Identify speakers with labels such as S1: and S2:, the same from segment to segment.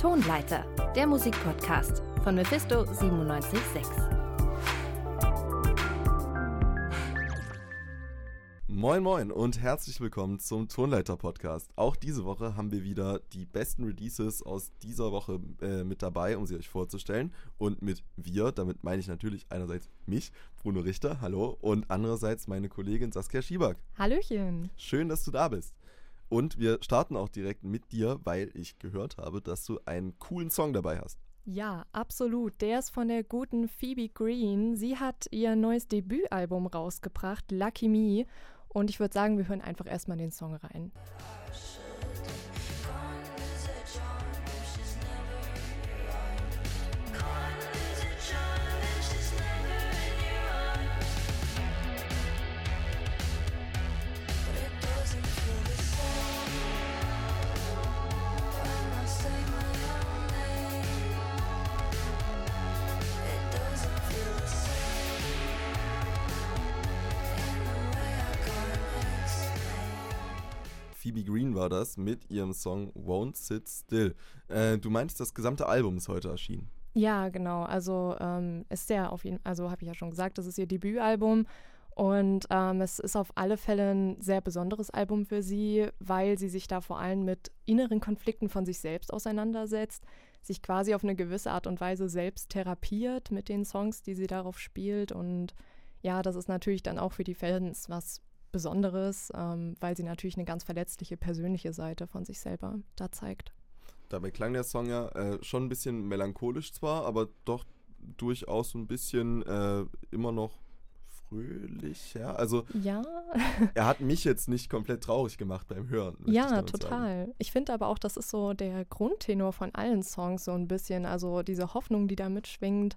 S1: Tonleiter, der Musikpodcast von Mephisto 976.
S2: Moin Moin und herzlich willkommen zum Tonleiter Podcast. Auch diese Woche haben wir wieder die besten Releases aus dieser Woche äh, mit dabei, um sie euch vorzustellen. Und mit wir, damit meine ich natürlich einerseits mich, Bruno Richter, hallo, und andererseits meine Kollegin Saskia Schiebak.
S3: Hallöchen.
S2: Schön, dass du da bist. Und wir starten auch direkt mit dir, weil ich gehört habe, dass du einen coolen Song dabei hast.
S3: Ja, absolut. Der ist von der guten Phoebe Green. Sie hat ihr neues Debütalbum rausgebracht, Lucky Me. Und ich würde sagen, wir hören einfach erstmal den Song rein.
S2: Phoebe Green war das mit ihrem Song Won't Sit Still. Äh, du meinst, das gesamte Album ist heute erschienen.
S3: Ja, genau. Also ähm, ist der auf jeden also habe ich ja schon gesagt, das ist ihr Debütalbum. Und ähm, es ist auf alle Fälle ein sehr besonderes Album für sie, weil sie sich da vor allem mit inneren Konflikten von sich selbst auseinandersetzt, sich quasi auf eine gewisse Art und Weise selbst therapiert mit den Songs, die sie darauf spielt. Und ja, das ist natürlich dann auch für die Fans was Besonderes, ähm, weil sie natürlich eine ganz verletzliche persönliche Seite von sich selber da zeigt.
S2: Dabei klang der Song ja äh, schon ein bisschen melancholisch zwar, aber doch durchaus so ein bisschen äh, immer noch fröhlich, ja. Also
S3: ja.
S2: er hat mich jetzt nicht komplett traurig gemacht beim Hören.
S3: Ja, ich total. Sagen. Ich finde aber auch, das ist so der Grundtenor von allen Songs so ein bisschen. Also diese Hoffnung, die da mitschwingt.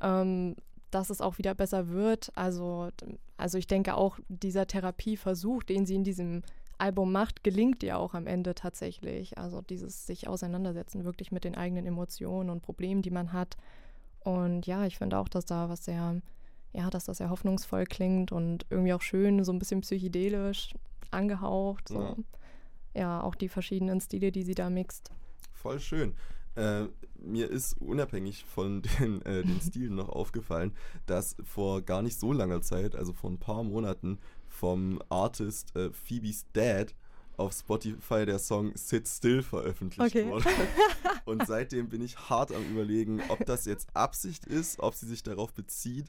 S3: Ähm, dass es auch wieder besser wird. Also, also ich denke auch, dieser Therapieversuch, den sie in diesem Album macht, gelingt ihr auch am Ende tatsächlich. Also dieses sich auseinandersetzen wirklich mit den eigenen Emotionen und Problemen, die man hat. Und ja, ich finde auch, dass da was sehr, ja, dass das sehr hoffnungsvoll klingt und irgendwie auch schön, so ein bisschen psychedelisch angehaucht. So. Ja. ja, auch die verschiedenen Stile, die sie da mixt.
S2: Voll schön. Äh, mir ist unabhängig von den, äh, den Stilen noch aufgefallen, dass vor gar nicht so langer Zeit, also vor ein paar Monaten, vom Artist äh, Phoebe's Dad auf Spotify der Song Sit Still veröffentlicht okay. wurde. Und seitdem bin ich hart am überlegen, ob das jetzt Absicht ist, ob sie sich darauf bezieht.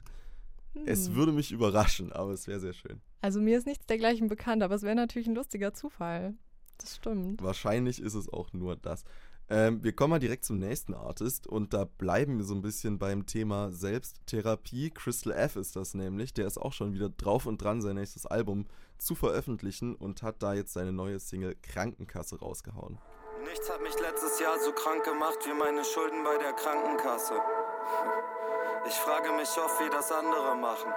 S2: Hm. Es würde mich überraschen, aber es wäre sehr schön.
S3: Also mir ist nichts dergleichen bekannt, aber es wäre natürlich ein lustiger Zufall. Das stimmt.
S2: Wahrscheinlich ist es auch nur das. Ähm, wir kommen mal direkt zum nächsten Artist und da bleiben wir so ein bisschen beim Thema Selbsttherapie. Crystal F ist das nämlich. Der ist auch schon wieder drauf und dran, sein nächstes Album zu veröffentlichen und hat da jetzt seine neue Single Krankenkasse rausgehauen.
S4: Nichts hat mich letztes Jahr so krank gemacht wie meine Schulden bei der Krankenkasse. Ich frage mich oft, wie das andere machen.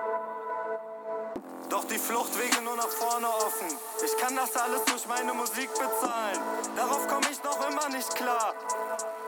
S4: Doch die Fluchtwege nur nach vorne offen. Ich kann das alles durch meine Musik bezahlen. Darauf komme ich noch immer nicht klar.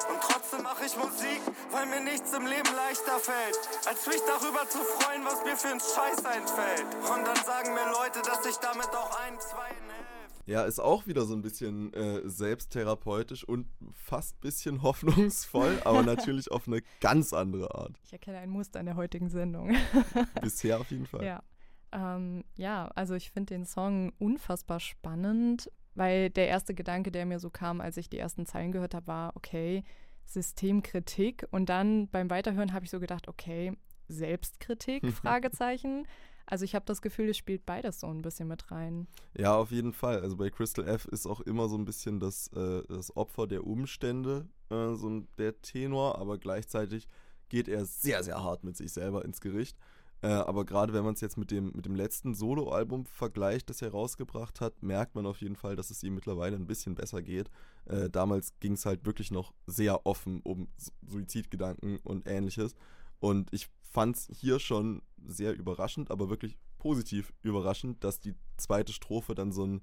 S4: Und trotzdem mache ich Musik, weil mir nichts im Leben leichter fällt, als mich darüber zu freuen, was mir für ein Scheiß einfällt. Und dann sagen mir Leute, dass ich damit auch ein, zwei helfe.
S2: Ja, ist auch wieder so ein bisschen äh, selbsttherapeutisch und fast ein bisschen hoffnungsvoll, aber natürlich auf eine ganz andere Art.
S3: Ich erkenne ein Muster in der heutigen Sendung.
S2: Bisher auf jeden Fall.
S3: Ja. Ähm, ja, also ich finde den Song unfassbar spannend, weil der erste Gedanke, der mir so kam, als ich die ersten Zeilen gehört habe, war, okay, Systemkritik. Und dann beim Weiterhören habe ich so gedacht, okay, Selbstkritik, Fragezeichen. Also ich habe das Gefühl, es spielt beides so ein bisschen mit rein.
S2: Ja, auf jeden Fall. Also bei Crystal F ist auch immer so ein bisschen das, äh, das Opfer der Umstände, äh, so der Tenor, aber gleichzeitig geht er sehr, sehr hart mit sich selber ins Gericht. Äh, aber gerade wenn man es jetzt mit dem, mit dem letzten Soloalbum vergleicht, das er rausgebracht hat, merkt man auf jeden Fall, dass es ihm mittlerweile ein bisschen besser geht. Äh, damals ging es halt wirklich noch sehr offen um Suizidgedanken und ähnliches. Und ich fand es hier schon sehr überraschend, aber wirklich positiv überraschend, dass die zweite Strophe dann so, ein,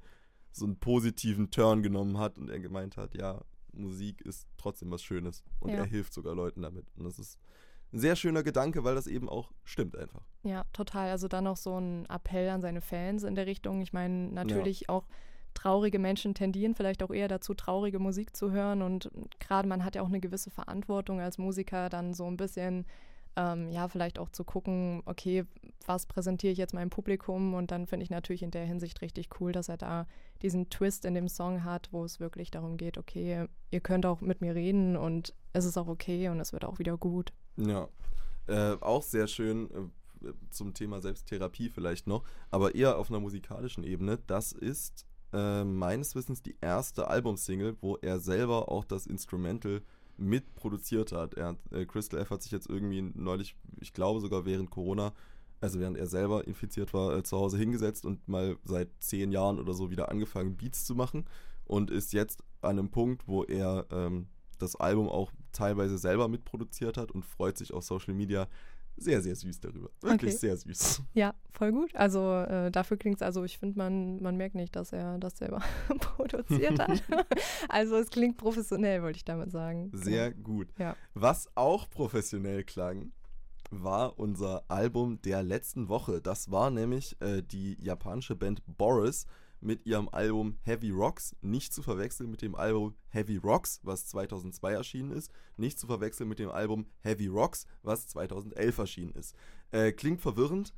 S2: so einen positiven Turn genommen hat und er gemeint hat, ja, Musik ist trotzdem was Schönes und ja. er hilft sogar Leuten damit. Und das ist ein sehr schöner Gedanke, weil das eben auch stimmt einfach.
S3: Ja, total. Also dann noch so ein Appell an seine Fans in der Richtung. Ich meine, natürlich ja. auch traurige Menschen tendieren vielleicht auch eher dazu, traurige Musik zu hören. Und gerade man hat ja auch eine gewisse Verantwortung als Musiker, dann so ein bisschen, ähm, ja, vielleicht auch zu gucken, okay, was präsentiere ich jetzt meinem Publikum? Und dann finde ich natürlich in der Hinsicht richtig cool, dass er da diesen Twist in dem Song hat, wo es wirklich darum geht, okay, ihr könnt auch mit mir reden und es ist auch okay und es wird auch wieder gut.
S2: Ja, äh, auch sehr schön äh, zum Thema Selbsttherapie vielleicht noch, aber eher auf einer musikalischen Ebene. Das ist äh, meines Wissens die erste Albumsingle, wo er selber auch das Instrumental mitproduziert hat. Er äh, Crystal F hat sich jetzt irgendwie neulich, ich glaube sogar während Corona, also während er selber infiziert war, äh, zu Hause hingesetzt und mal seit zehn Jahren oder so wieder angefangen, Beats zu machen und ist jetzt an einem Punkt, wo er ähm, das Album auch teilweise selber mitproduziert hat und freut sich auf Social Media sehr, sehr süß darüber. Wirklich okay. sehr süß.
S3: Ja, voll gut. Also äh, dafür klingt es, also ich finde, man, man merkt nicht, dass er das selber produziert hat. also es klingt professionell, wollte ich damit sagen.
S2: Sehr genau. gut.
S3: Ja.
S2: Was auch professionell klang, war unser Album der letzten Woche. Das war nämlich äh, die japanische Band Boris mit ihrem Album Heavy Rocks, nicht zu verwechseln mit dem Album Heavy Rocks, was 2002 erschienen ist, nicht zu verwechseln mit dem Album Heavy Rocks, was 2011 erschienen ist. Äh, klingt verwirrend,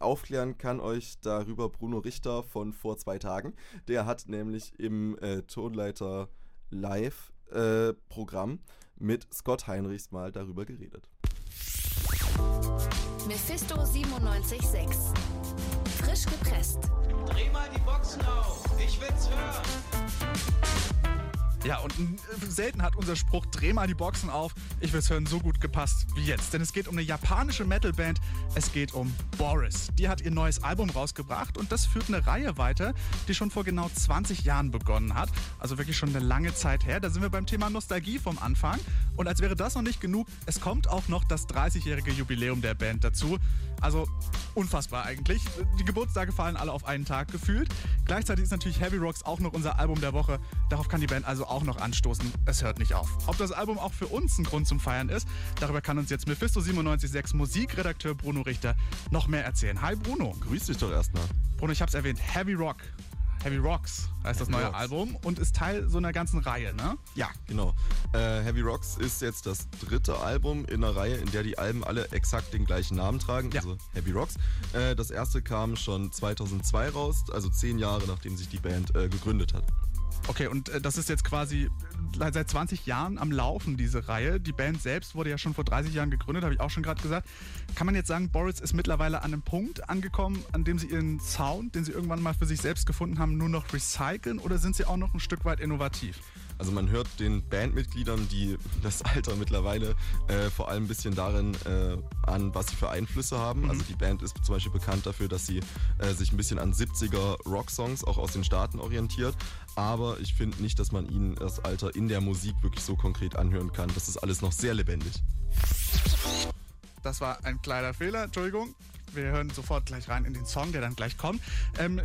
S2: aufklären kann euch darüber Bruno Richter von vor zwei Tagen. Der hat nämlich im äh, Tonleiter Live äh, Programm mit Scott Heinrichs mal darüber geredet.
S1: Mephisto 97.6 Frisch gepresst.
S5: Dreh mal die Boxen auf. Ich will's hören.
S6: Ja, und äh, selten hat unser Spruch Dreh mal die Boxen auf, ich will's hören, so gut gepasst wie jetzt. Denn es geht um eine japanische Metalband, es geht um Boris. Die hat ihr neues Album rausgebracht und das führt eine Reihe weiter, die schon vor genau 20 Jahren begonnen hat. Also wirklich schon eine lange Zeit her. Da sind wir beim Thema Nostalgie vom Anfang. Und als wäre das noch nicht genug, es kommt auch noch das 30-jährige Jubiläum der Band dazu. Also unfassbar eigentlich. Die Geburtstage fallen alle auf einen Tag gefühlt. Gleichzeitig ist natürlich Heavy Rocks auch noch unser Album der Woche. Darauf kann die Band also auch noch anstoßen. Es hört nicht auf. Ob das Album auch für uns ein Grund zum Feiern ist, darüber kann uns jetzt Mephisto 976 Musikredakteur Bruno Richter noch mehr erzählen. Hi Bruno.
S2: Grüß dich doch erstmal.
S6: Bruno, ich hab's erwähnt. Heavy Rock Heavy Rocks heißt das neue Rocks. Album und ist Teil so einer ganzen Reihe, ne?
S2: Ja, genau. Äh, Heavy Rocks ist jetzt das dritte Album in einer Reihe, in der die Alben alle exakt den gleichen Namen tragen, ja. also Heavy Rocks. Äh, das erste kam schon 2002 raus, also zehn Jahre nachdem sich die Band äh, gegründet hat.
S6: Okay, und äh, das ist jetzt quasi seit 20 Jahren am Laufen, diese Reihe. Die Band selbst wurde ja schon vor 30 Jahren gegründet, habe ich auch schon gerade gesagt. Kann man jetzt sagen, Boris ist mittlerweile an einem Punkt angekommen, an dem sie ihren Sound, den sie irgendwann mal für sich selbst gefunden haben, nur noch recyceln oder sind sie auch noch ein Stück weit innovativ?
S2: Also man hört den Bandmitgliedern, die das Alter mittlerweile äh, vor allem ein bisschen darin äh, an, was sie für Einflüsse haben. Mhm. Also die Band ist zum Beispiel bekannt dafür, dass sie äh, sich ein bisschen an 70er Rocksongs auch aus den Staaten orientiert. Aber ich finde nicht, dass man ihnen das Alter in der Musik wirklich so konkret anhören kann. Das ist alles noch sehr lebendig.
S6: Das war ein kleiner Fehler, Entschuldigung. Wir hören sofort gleich rein in den Song, der dann gleich kommt. Ähm,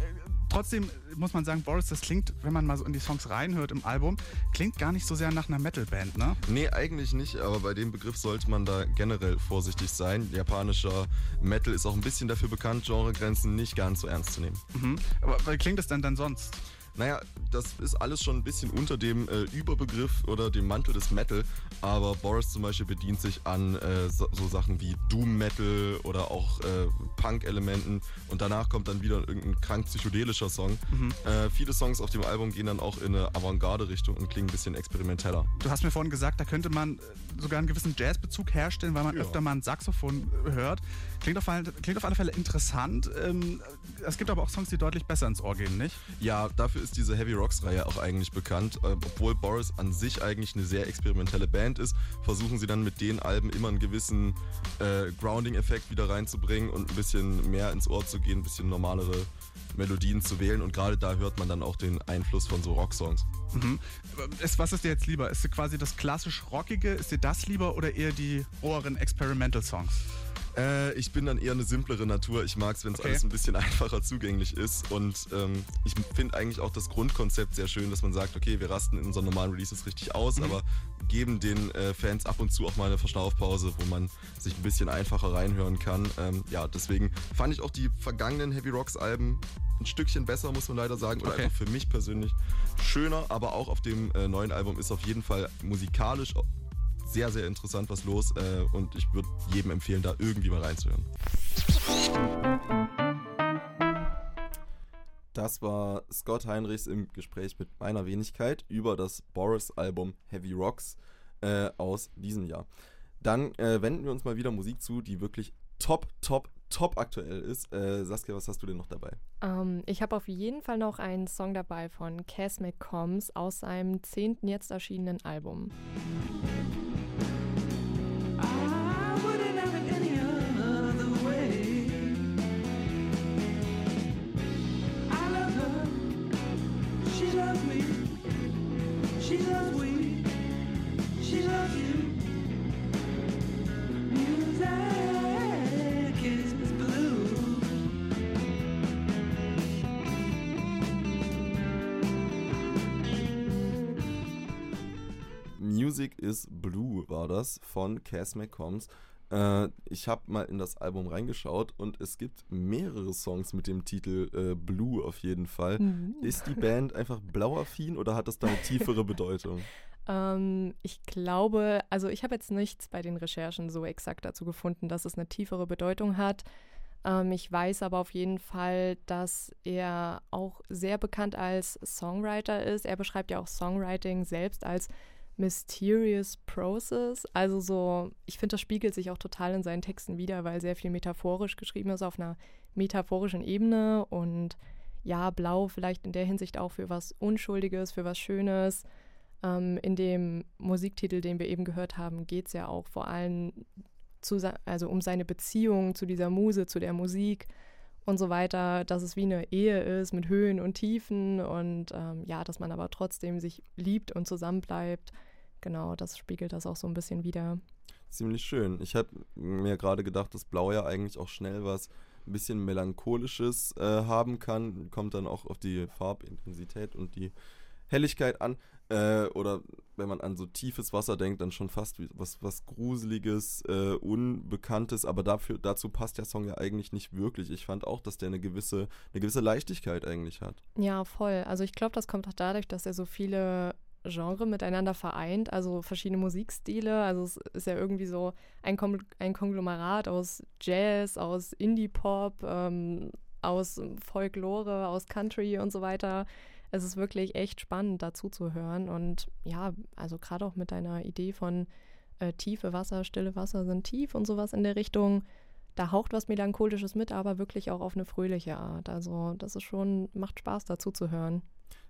S6: trotzdem muss man sagen, Boris, das klingt, wenn man mal so in die Songs reinhört im Album, klingt gar nicht so sehr nach einer Metalband, ne?
S2: Nee, eigentlich nicht, aber bei dem Begriff sollte man da generell vorsichtig sein. Japanischer Metal ist auch ein bisschen dafür bekannt, Genregrenzen nicht ganz so ernst zu nehmen.
S6: Mhm. Aber wie klingt das denn dann sonst?
S2: Naja, das ist alles schon ein bisschen unter dem äh, Überbegriff oder dem Mantel des Metal, aber Boris zum Beispiel bedient sich an äh, so, so, Sachen wie Doom Metal oder auch äh, Punk-Elementen und danach kommt dann wieder irgendein krank psychedelischer Song. Mhm. Äh, viele Songs auf dem Album gehen dann auch in eine Avantgarde-Richtung und klingen ein bisschen experimenteller.
S6: Du hast mir vorhin gesagt, da könnte man äh, sogar einen gewissen Jazzbezug herstellen, weil man ja. öfter mal ein Saxophon hört. Klingt auf, klingt auf alle Fälle interessant. Ähm, es gibt aber auch Songs, die deutlich besser ins Ohr gehen, nicht?
S2: Ja, dafür ist diese Heavy Rocks-Reihe auch eigentlich bekannt. Äh, obwohl Boris an sich eigentlich eine sehr experimentelle Band ist, versuchen sie dann mit den Alben immer einen gewissen äh, Grounding-Effekt wieder reinzubringen und ein bisschen mehr ins Ohr zu gehen, ein bisschen normalere Melodien zu wählen. Und gerade da hört man dann auch den Einfluss von so Rocksongs.
S6: Mhm. was ist dir jetzt lieber? Ist dir quasi das klassisch Rockige, ist dir das lieber oder eher die roheren Experimental Songs?
S2: Äh, ich bin dann eher eine simplere Natur. Ich mag es, wenn es okay. alles ein bisschen einfacher zugänglich ist. Und ähm, ich finde eigentlich auch das Grundkonzept sehr schön, dass man sagt, okay, wir rasten in unseren normalen Releases richtig aus, mhm. aber geben den äh, Fans ab und zu auch mal eine Verschnaufpause, wo man sich ein bisschen einfacher reinhören kann. Ähm, ja, deswegen fand ich auch die vergangenen Heavy Rocks Alben ein Stückchen besser, muss man leider sagen. Oder okay. einfach für mich persönlich schöner. Aber auch auf dem äh, neuen Album ist auf jeden Fall musikalisch sehr, sehr interessant was los. Äh, und ich würde jedem empfehlen, da irgendwie mal reinzuhören. Das war Scott Heinrichs im Gespräch mit meiner Wenigkeit über das Boris-Album Heavy Rocks äh, aus diesem Jahr. Dann äh, wenden wir uns mal wieder Musik zu, die wirklich top, top, top aktuell ist. Äh, Saskia, was hast du denn noch dabei?
S3: Um, ähm, ich habe auf jeden Fall noch einen Song dabei von Cass McCombs aus seinem zehnten jetzt erschienenen Album.
S2: Is Blue war das von Cass McCombs. Äh, ich habe mal in das Album reingeschaut und es gibt mehrere Songs mit dem Titel äh, Blue auf jeden Fall. Mhm. Ist die Band einfach blauaffin oder hat das da eine tiefere Bedeutung?
S3: Ähm, ich glaube, also ich habe jetzt nichts bei den Recherchen so exakt dazu gefunden, dass es eine tiefere Bedeutung hat. Ähm, ich weiß aber auf jeden Fall, dass er auch sehr bekannt als Songwriter ist. Er beschreibt ja auch Songwriting selbst als mysterious process. Also so, ich finde, das spiegelt sich auch total in seinen Texten wieder, weil sehr viel metaphorisch geschrieben ist auf einer metaphorischen Ebene und ja, blau vielleicht in der Hinsicht auch für was Unschuldiges, für was Schönes. Ähm, in dem Musiktitel, den wir eben gehört haben, geht es ja auch vor allem zu, also um seine Beziehung zu dieser Muse, zu der Musik und so weiter, dass es wie eine Ehe ist mit Höhen und Tiefen und ähm, ja, dass man aber trotzdem sich liebt und zusammenbleibt. Genau, das spiegelt das auch so ein bisschen wieder.
S2: Ziemlich schön. Ich habe mir gerade gedacht, dass Blau ja eigentlich auch schnell was ein bisschen melancholisches äh, haben kann. Kommt dann auch auf die Farbintensität und die Helligkeit an. Äh, oder wenn man an so tiefes Wasser denkt, dann schon fast was, was Gruseliges, äh, Unbekanntes, aber dafür, dazu passt der Song ja eigentlich nicht wirklich. Ich fand auch, dass der eine gewisse, eine gewisse Leichtigkeit eigentlich hat.
S3: Ja, voll. Also ich glaube, das kommt auch dadurch, dass er so viele Genre miteinander vereint, also verschiedene Musikstile. Also es ist ja irgendwie so ein, Kom ein Konglomerat aus Jazz, aus Indie-Pop, ähm, aus Folklore, aus Country und so weiter es ist wirklich echt spannend, dazu zu hören. Und ja, also gerade auch mit deiner Idee von äh, tiefe Wasser, stille Wasser sind tief und sowas in der Richtung. Da haucht was Melancholisches mit, aber wirklich auch auf eine fröhliche Art. Also das ist schon, macht Spaß dazu zu hören.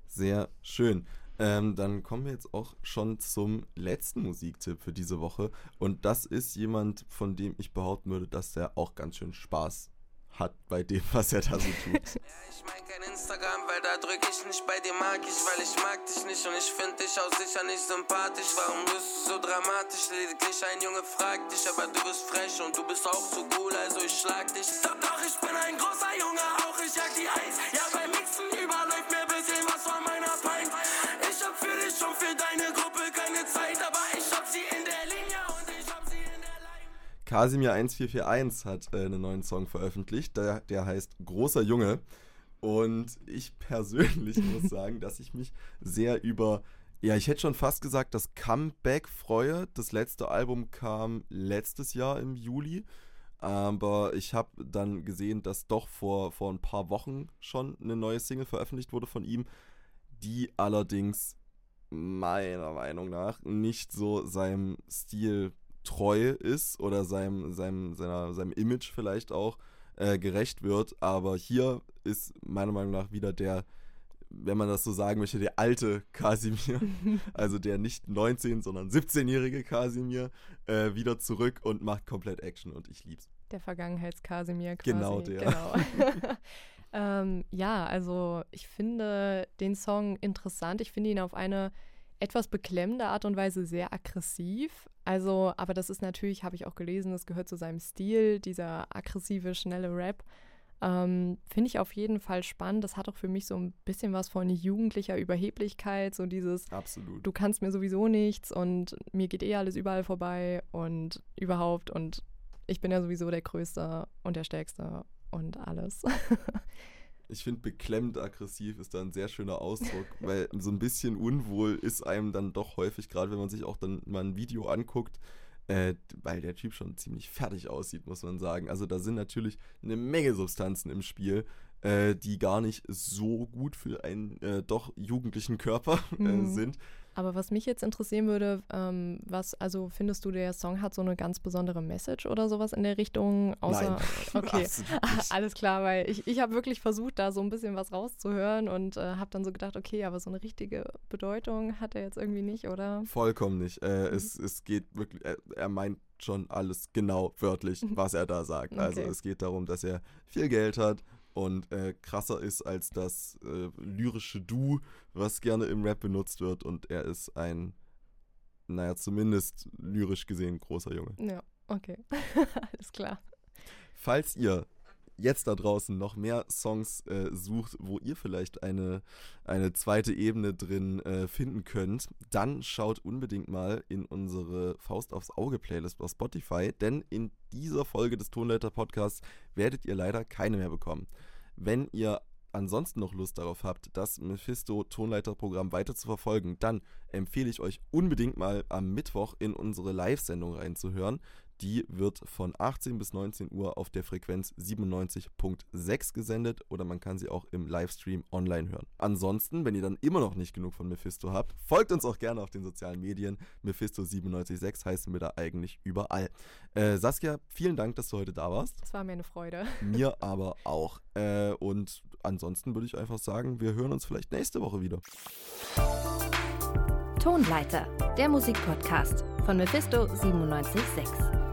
S2: Sehr schön. Ähm, dann kommen wir jetzt auch schon zum letzten Musiktipp für diese Woche. Und das ist jemand, von dem ich behaupten würde, dass der auch ganz schön Spaß hat bei dem, was er da so tut. Ja, ich mein kein Instagram, weil da drück ich nicht bei dir mag ich, weil ich mag dich nicht und ich find dich auch sicher nicht sympathisch. Warum bist du so dramatisch? Lediglich ein Junge fragt dich, aber du bist frech und du bist auch zu cool, also ich schlag dich. Doch, doch, ich bin ein großer Junge, auch ich jag die Eins. Ja, beim für und deine Gruppe keine Zeit, aber ich hab sie in der Linie Kasimir 1441 hat äh, einen neuen Song veröffentlicht, der, der heißt Großer Junge. Und ich persönlich muss sagen, dass ich mich sehr über, ja, ich hätte schon fast gesagt, das Comeback freue. Das letzte Album kam letztes Jahr im Juli. Aber ich habe dann gesehen, dass doch vor, vor ein paar Wochen schon eine neue Single veröffentlicht wurde von ihm, die allerdings meiner Meinung nach nicht so seinem Stil treu ist oder seinem, seinem, seiner, seinem Image vielleicht auch äh, gerecht wird. Aber hier ist meiner Meinung nach wieder der, wenn man das so sagen möchte, der alte Kasimir, also der nicht 19, sondern 17-jährige Kasimir, äh, wieder zurück und macht komplett Action und ich lieb's.
S3: Der Vergangenheits-Kasimir quasi.
S2: Genau der.
S3: Genau. ähm, ja, also ich finde den Song interessant. Ich finde ihn auf eine etwas beklemmende Art und Weise sehr aggressiv. Also, aber das ist natürlich, habe ich auch gelesen, das gehört zu seinem Stil, dieser aggressive, schnelle Rap. Ähm, Finde ich auf jeden Fall spannend. Das hat auch für mich so ein bisschen was von jugendlicher Überheblichkeit, so dieses,
S2: Absolut.
S3: du kannst mir sowieso nichts und mir geht eh alles überall vorbei und überhaupt und ich bin ja sowieso der Größte und der Stärkste und alles.
S2: Ich finde, beklemmt aggressiv ist da ein sehr schöner Ausdruck, weil so ein bisschen unwohl ist einem dann doch häufig, gerade wenn man sich auch dann mal ein Video anguckt, äh, weil der Typ schon ziemlich fertig aussieht, muss man sagen. Also da sind natürlich eine Menge Substanzen im Spiel, äh, die gar nicht so gut für einen äh, doch jugendlichen Körper äh,
S3: Mhm.
S2: sind.
S3: Aber was mich jetzt interessieren würde, ähm, was, also findest du, der Song hat so eine ganz besondere Message oder sowas in der Richtung? Außer,
S2: Nein,
S3: okay. Alles klar, weil ich, ich habe wirklich versucht, da so ein bisschen was rauszuhören und äh, habe dann so gedacht, okay, aber so eine richtige Bedeutung hat er jetzt irgendwie nicht, oder?
S2: Vollkommen nicht. Äh,
S3: Mhm.
S2: es, es geht wirklich, er, er meint schon alles genau wörtlich, was er da sagt. Also
S3: Okay.
S2: es geht darum, dass er viel Geld hat und äh, krasser ist als das äh, lyrische Du, was gerne im Rap benutzt wird. Und er ist ein, naja, zumindest lyrisch gesehen großer Junge.
S3: Ja, okay. Alles klar.
S2: Falls ihr jetzt da draußen noch mehr Songs äh, sucht, wo ihr vielleicht eine, eine zweite Ebene drin äh, finden könnt, dann schaut unbedingt mal in unsere Faust aufs Auge Playlist auf Spotify, denn in dieser Folge des Tonleiter Podcasts werdet ihr leider keine mehr bekommen. Wenn ihr ansonsten noch Lust darauf habt, das Mephisto Tonleiterprogramm weiter zu verfolgen, dann empfehle ich euch unbedingt mal am Mittwoch in unsere Live-Sendung reinzuhören. Die wird von 18 bis 19 Uhr auf der Frequenz 97.6 gesendet oder man kann sie auch im Livestream online hören. Ansonsten, wenn ihr dann immer noch nicht genug von Mephisto habt, folgt uns auch gerne auf den sozialen Medien. Mephisto976 heißen wir da eigentlich überall. Äh, Saskia, vielen Dank, dass du heute da warst.
S3: Das war mir eine Freude.
S2: Mir aber auch. Äh, und ansonsten würde ich einfach sagen, wir hören uns vielleicht nächste Woche wieder.
S1: Tonleiter, der Musikpodcast von Mephisto 976.